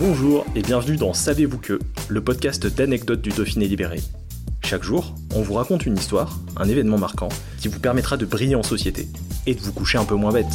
Bonjour et bienvenue dans Savez-vous que, le podcast d'anecdotes du Dauphiné libéré. Chaque jour, on vous raconte une histoire, un événement marquant, qui vous permettra de briller en société et de vous coucher un peu moins bête.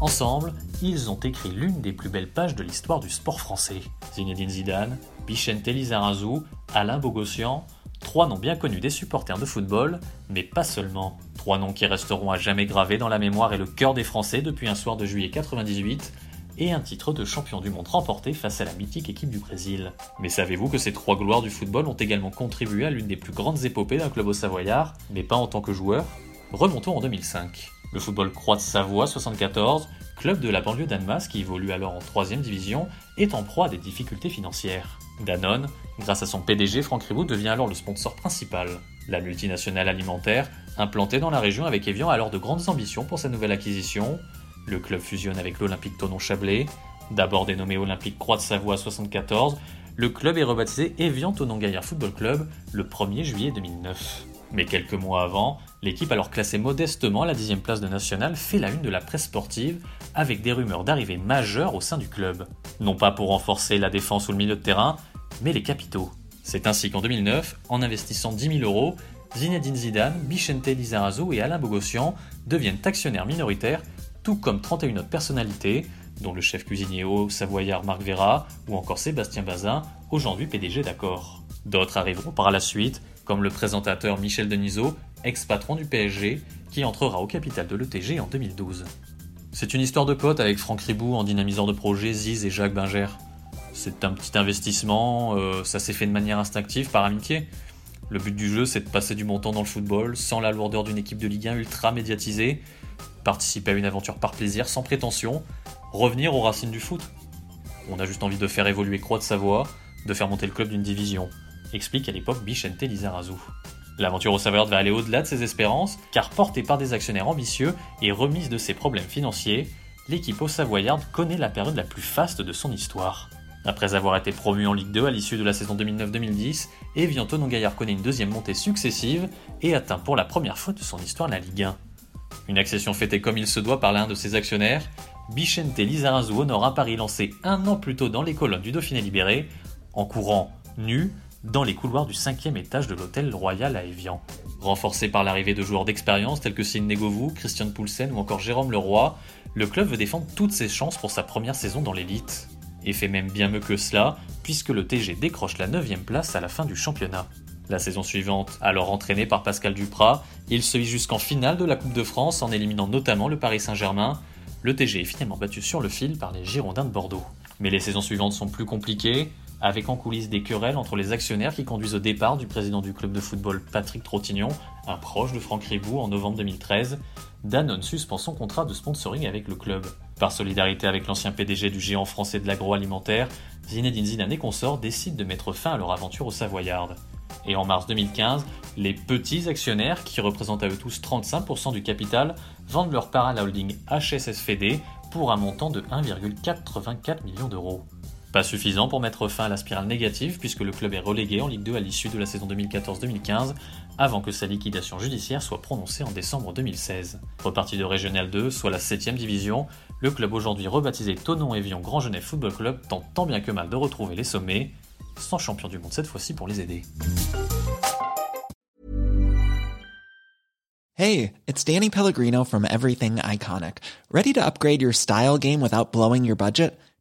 Ensemble, ils ont écrit l'une des plus belles pages de l'histoire du sport français. Zinedine Zidane, Bichente Lizarazu, Alain Bogossian, trois noms bien connus des supporters de football, mais pas seulement. Trois noms qui resteront à jamais gravés dans la mémoire et le cœur des Français depuis un soir de juillet 98 et un titre de champion du monde remporté face à la mythique équipe du Brésil. Mais savez-vous que ces trois gloires du football ont également contribué à l'une des plus grandes épopées d'un club au Savoyard, mais pas en tant que joueur Remontons en 2005. Le football Croix de Savoie 74, club de la banlieue d'Annemasse qui évolue alors en 3 division, est en proie à des difficultés financières. Danone, grâce à son PDG Franck Ribot, devient alors le sponsor principal. La multinationale alimentaire, implantée dans la région avec Evian, a alors de grandes ambitions pour sa nouvelle acquisition. Le club fusionne avec l'Olympique Tonon-Chablais. D'abord dénommé Olympique Croix de Savoie 74, le club est rebaptisé Evian Tonon Gaillard Football Club le 1er juillet 2009. Mais quelques mois avant, l'équipe alors classée modestement à la dixième place de National fait la une de la presse sportive avec des rumeurs d'arrivée majeures au sein du club. Non pas pour renforcer la défense ou le milieu de terrain, mais les capitaux. C'est ainsi qu'en 2009, en investissant 10 000 euros, Zinedine Zidane, Bichente Lizarazu et Alain Bogossian deviennent actionnaires minoritaires, tout comme 31 autres personnalités, dont le chef cuisinier haut savoyard Marc Vera ou encore Sébastien Bazin, aujourd'hui PDG d'accord. D'autres arriveront par la suite, comme le présentateur Michel Denisot, ex-patron du PSG, qui entrera au capital de l'ETG en 2012. C'est une histoire de potes avec Franck Ribou en dynamisant de projet Ziz et Jacques Binger. C'est un petit investissement, euh, ça s'est fait de manière instinctive, par amitié. Le but du jeu, c'est de passer du montant dans le football, sans la lourdeur d'une équipe de Ligue 1 ultra médiatisée, participer à une aventure par plaisir, sans prétention, revenir aux racines du foot. On a juste envie de faire évoluer Croix de Savoie, de faire monter le club d'une division, explique à l'époque Bichente Lizarazu. L'aventure au Savoyard va aller au-delà de ses espérances, car portée par des actionnaires ambitieux et remise de ses problèmes financiers, l'équipe au Savoyard connaît la période la plus faste de son histoire. Après avoir été promu en Ligue 2 à l'issue de la saison 2009-2010, Evian Tonon connaît une deuxième montée successive et atteint pour la première fois de son histoire la Ligue 1. Une accession fêtée comme il se doit par l'un de ses actionnaires, Bichente Lizarazu honore un pari lancé un an plus tôt dans les colonnes du Dauphiné libéré, en courant nu dans les couloirs du cinquième étage de l'hôtel Royal à Evian. Renforcé par l'arrivée de joueurs d'expérience tels que Sidney Govou, Christian Poulsen ou encore Jérôme Leroy, le club veut défendre toutes ses chances pour sa première saison dans l'élite. Et fait même bien mieux que cela, puisque le TG décroche la 9 place à la fin du championnat. La saison suivante, alors entraîné par Pascal Duprat, il se vit jusqu'en finale de la Coupe de France en éliminant notamment le Paris Saint-Germain. Le TG est finalement battu sur le fil par les Girondins de Bordeaux. Mais les saisons suivantes sont plus compliquées avec en coulisses des querelles entre les actionnaires qui conduisent au départ du président du club de football Patrick Trottignon, un proche de Franck Ribou en novembre 2013. Danone suspend son contrat de sponsoring avec le club. Par solidarité avec l'ancien PDG du géant français de l'agroalimentaire, Zinedine Zidane et consorts décident de mettre fin à leur aventure au Savoyard. Et en mars 2015, les petits actionnaires, qui représentent à eux tous 35% du capital, vendent leur part à la holding HSSFD pour un montant de 1,84 million d'euros. Pas suffisant pour mettre fin à la spirale négative puisque le club est relégué en Ligue 2 à l'issue de la saison 2014-2015 avant que sa liquidation judiciaire soit prononcée en décembre 2016. Reparti de Régional 2, soit la 7ème division, le club aujourd'hui rebaptisé Tonon-Évian Grand Genève Football Club tente tant bien que mal de retrouver les sommets, sans champion du monde cette fois-ci pour les aider. Hey, it's Danny Pellegrino from Everything Iconic. Ready to upgrade your style game without blowing your budget?